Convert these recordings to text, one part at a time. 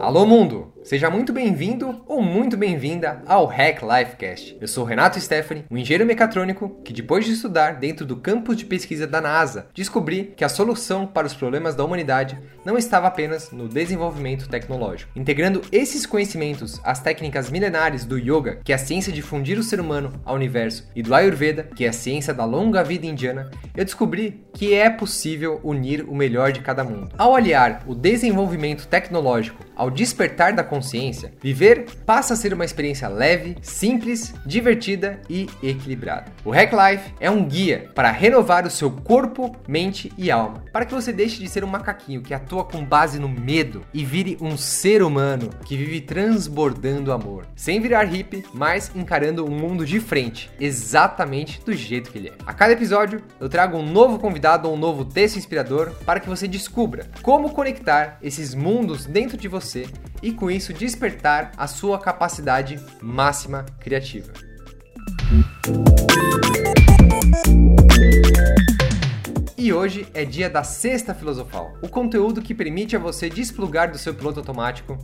Alô mundo! Seja muito bem-vindo ou muito bem-vinda ao Hack Lifecast. Eu sou Renato Stephanie, um engenheiro mecatrônico que depois de estudar dentro do campus de pesquisa da NASA, descobri que a solução para os problemas da humanidade não estava apenas no desenvolvimento tecnológico. Integrando esses conhecimentos às técnicas milenares do yoga, que é a ciência de fundir o ser humano ao universo, e do Ayurveda, que é a ciência da longa vida indiana, eu descobri que é possível unir o melhor de cada mundo. Ao aliar o desenvolvimento tecnológico ao despertar da consciência, viver passa a ser uma experiência leve, simples, divertida e equilibrada. O Hack Life é um guia para renovar o seu corpo, mente e alma, para que você deixe de ser um macaquinho que atua com base no medo e vire um ser humano que vive transbordando amor, sem virar hippie, mas encarando o mundo de frente, exatamente do jeito que ele é. A cada episódio eu trago um novo convidado ou um novo texto inspirador para que você descubra como conectar esses mundos dentro de você e com isso despertar a sua capacidade máxima criativa. E hoje é dia da Sexta Filosofal, o conteúdo que permite a você desplugar do seu piloto automático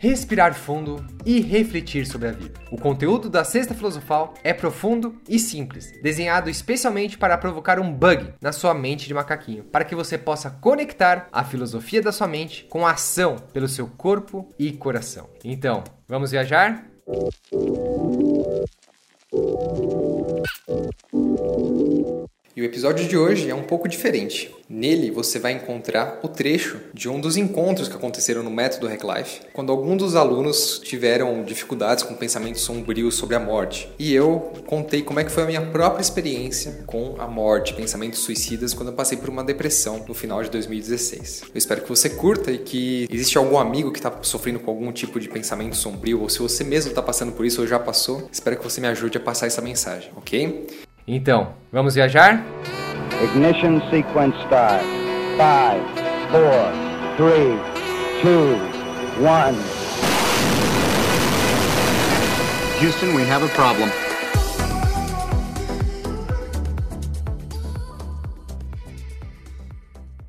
respirar fundo e refletir sobre a vida. O conteúdo da Sexta Filosofal é profundo e simples, desenhado especialmente para provocar um bug na sua mente de macaquinho, para que você possa conectar a filosofia da sua mente com a ação pelo seu corpo e coração. Então, vamos viajar? E o episódio de hoje é um pouco diferente. Nele você vai encontrar o trecho de um dos encontros que aconteceram no método Hack Life, quando alguns dos alunos tiveram dificuldades com pensamentos sombrios sobre a morte. E eu contei como é que foi a minha própria experiência com a morte, pensamentos suicidas, quando eu passei por uma depressão no final de 2016. Eu espero que você curta e que existe algum amigo que está sofrendo com algum tipo de pensamento sombrio, ou se você mesmo está passando por isso ou já passou, espero que você me ajude a passar essa mensagem, ok? Então, vamos viajar? Ignition sequence start. 5, 4, 3, 2, 1. Houston, we have a problem.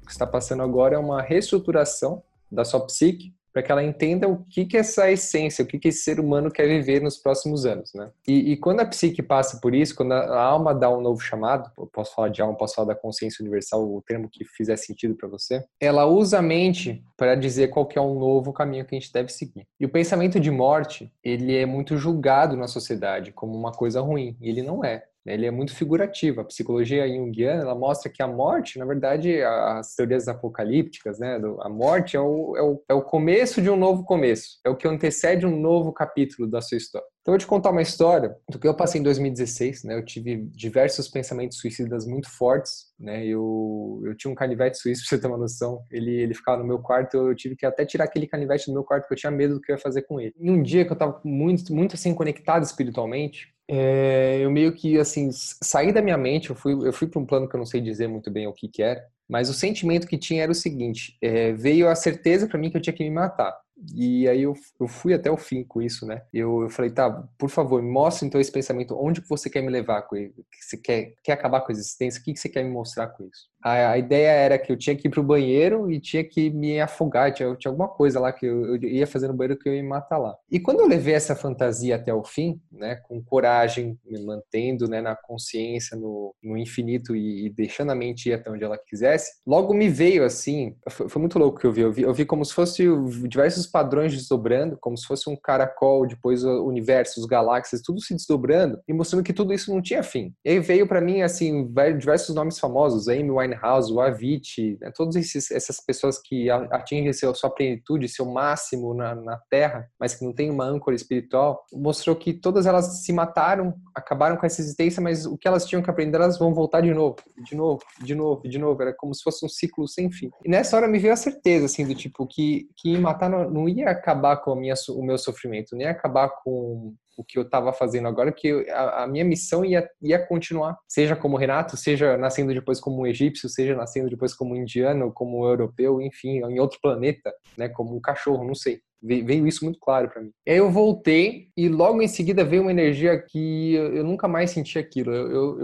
O que está passando agora é uma reestruturação da sua psique para que ela entenda o que, que é essa essência, o que, que esse ser humano quer viver nos próximos anos, né? E, e quando a psique passa por isso, quando a, alma dá um novo chamado, posso falar de alma, posso falar da consciência universal, o termo que fizer sentido para você, ela usa a mente para dizer qual que é um novo caminho que a gente deve seguir. E o pensamento de morte, ele é muito julgado na sociedade como uma coisa ruim, e ele não é. Né, ele é muito figurativo. A psicologia junguiana ela mostra que a morte, na verdade, as teorias apocalípticas, né, a morte é o, é, o, é o começo de um novo começo, é o que antecede um novo capítulo da sua história. Então, eu vou te contar uma história do que eu passei em 2016. Né? Eu tive diversos pensamentos suicidas muito fortes. Né? Eu, eu tinha um canivete suíço, pra você ter uma noção. Ele, ele ficava no meu quarto. Eu tive que até tirar aquele canivete do meu quarto, porque eu tinha medo do que eu ia fazer com ele. E um dia que eu estava muito, muito assim, conectado espiritualmente, é, eu meio que, assim, saí da minha mente. Eu fui, eu fui para um plano que eu não sei dizer muito bem o que, que era. Mas o sentimento que tinha era o seguinte: é, veio a certeza para mim que eu tinha que me matar. E aí eu, eu fui até o fim com isso, né? Eu, eu falei, tá, por favor, mostre então esse pensamento, onde que você quer me levar com ele? Você quer, quer acabar com a existência? O que, que você quer me mostrar com isso? A, a ideia era que eu tinha que ir pro banheiro e tinha que me afogar, tinha, tinha alguma coisa lá que eu, eu, ia fazer no banheiro que eu ia me matar lá. E quando eu levei essa fantasia até o fim, né, com coragem, me mantendo né, na consciência, no, no infinito e, e deixando a mente ir até onde ela quisesse, logo me veio assim, foi, foi muito louco que eu vi, eu vi, eu vi como se fosse diversos padrões desdobrando, como se fosse um caracol, depois o universo, os galáxias, tudo se desdobrando e mostrando que tudo isso não tinha fim. E aí veio para mim, assim, diversos nomes famosos, Amy Winehouse, o Avicii, né, todas essas pessoas que atingem seu, sua plenitude, seu máximo na, na Terra, mas que não tem uma âncora espiritual, mostrou que todas elas se mataram, acabaram com essa existência, mas o que elas tinham que aprender, elas vão voltar de novo, de novo, de novo, de novo. Era como se fosse um ciclo sem fim. E nessa hora me veio a certeza, assim, do tipo, que, que matar não, não ia acabar com minha, o meu sofrimento, nem acabar com o que eu estava fazendo agora, que a, a, minha missão ia, ia continuar, seja como Renato, seja nascendo depois como um egípcio, seja nascendo depois como um indiano, como um europeu, enfim, em outro planeta, né, como um cachorro, não sei. Veio isso muito claro para mim. Aí eu voltei e logo em seguida veio uma energia que eu nunca mais senti aquilo. Eu, eu,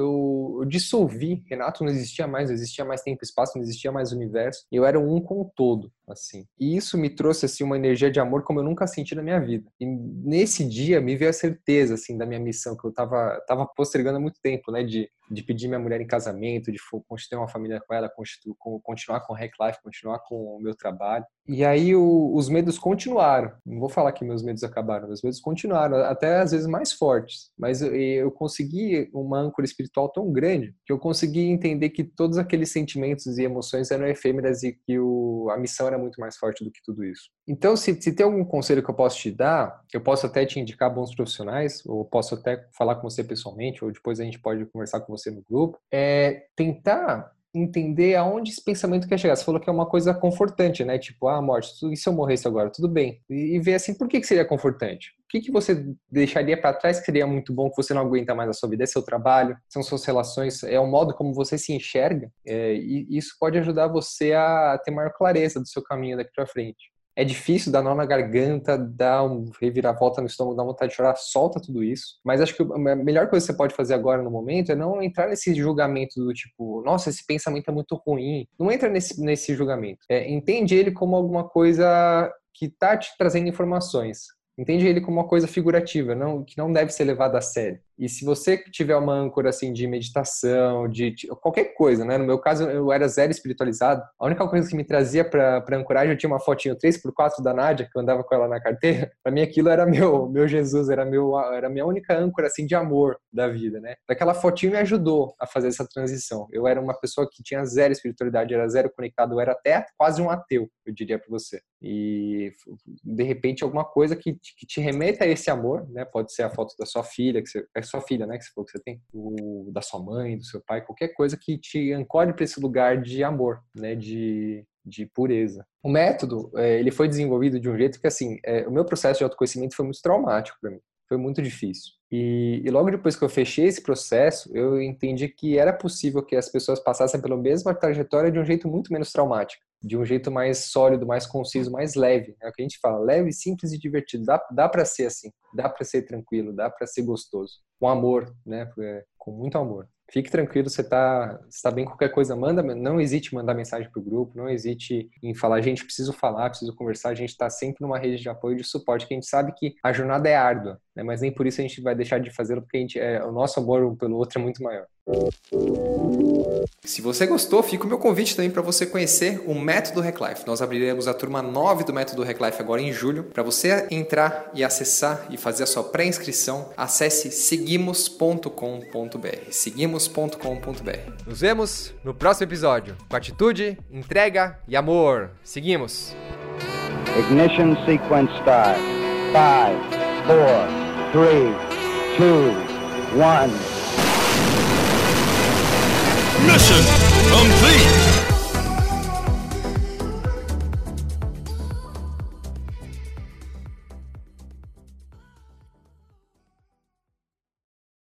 eu, dissolvi. Renato não existia mais, não existia mais tempo e espaço, não existia mais universo. Eu era um com o todo, assim. E isso me trouxe assim uma energia de amor como eu nunca senti na minha vida. E nesse dia me veio a certeza assim da minha missão que eu tava tava postergando há muito tempo, né, de de pedir minha mulher em casamento, de constituir uma família com ela, continuar com o Hack Life, continuar com o meu trabalho. E aí o, os medos continuaram. Não vou falar que meus medos acabaram, meus medos continuaram, até às vezes mais fortes. Mas eu, eu consegui uma âncora espiritual tão grande que eu consegui entender que todos aqueles sentimentos e emoções eram efêmeras e que o, a missão era muito mais forte do que tudo isso. Então, se, se tem algum conselho que eu posso te dar, eu posso até te indicar bons profissionais, ou posso até falar com você pessoalmente, ou depois a gente pode conversar com você no grupo, é tentar entender aonde esse pensamento quer chegar. Você falou que é uma coisa confortante, né? Tipo, ah, morte, e se eu morresse agora? Tudo bem. E, ver assim, por que, que seria confortante? O que, que você deixaria para trás que seria muito bom, que você não aguenta mais a sua vida? É seu trabalho, são suas relações, é o modo como você se enxerga. É, e isso pode ajudar você a ter maior clareza do seu caminho daqui para frente é difícil, dá nó na garganta, dá um reviravolta no estômago, dá vontade de chorar, solta tudo isso. Mas acho que a melhor coisa que você pode fazer agora no momento é não entrar nesse julgamento do tipo, nossa, esse pensamento é muito ruim. Não entra nesse, nesse julgamento. É, entende ele como alguma coisa que tá te trazendo informações. Entende ele como uma coisa figurativa, não, que não deve ser levada a sério. E se você tiver uma âncora assim de meditação, de, de, qualquer coisa, né? No meu caso, eu era zero espiritualizado. A única coisa que me trazia para ancoragem, eu tinha uma fotinho 3x4 da Nádia, que eu andava com ela na carteira. Para mim aquilo era meu meu Jesus, era meu era minha única âncora assim de amor da vida, né? Aquela fotinho me ajudou a fazer essa transição. Eu era uma pessoa que tinha zero espiritualidade, era zero conectado, eu era até quase um ateu, eu diria para você. E de repente alguma coisa que, que te remeta a esse amor, né? Pode ser a foto da sua filha, que você sua filha, né? Que você falou que você tem, o, da sua mãe, do seu pai, qualquer coisa que te ancore para esse lugar de amor, né? De, de pureza. O método, é, ele foi desenvolvido de um jeito que, assim, é, o meu processo de autoconhecimento foi muito traumático para mim. Foi muito difícil. E, e, logo depois que eu fechei esse processo, eu entendi que era possível que as pessoas passassem pela mesma trajetória de um jeito muito menos traumático, de um jeito mais sólido, mais conciso, mais leve. É o que a gente fala, leve, simples e divertido. Dá, dá para ser assim, dá para ser tranquilo, dá para ser gostoso, com amor, né? É, com muito amor. Fique tranquilo, você está tá bem qualquer coisa, manda, não hesite em mandar mensagem para o grupo, não hesite em falar, gente, preciso falar, preciso conversar, a gente está sempre numa rede de apoio e de suporte, que a gente sabe que a jornada é árdua, né? mas nem por isso a gente vai deixar de fazê-lo, porque a gente, é, o nosso amor um pelo outro é muito maior. Se você gostou, fica o meu convite também para você conhecer o Método Life. Nós abriremos a turma 9 do Método Life agora em julho. Para você entrar e acessar e fazer a sua pré-inscrição, acesse seguimos.com.br. Seguimos.com.br. Nos vemos no próximo episódio com atitude, entrega e amor. Seguimos. Ignition sequence start. 5, 4, 3, 2, 1. Mission complete!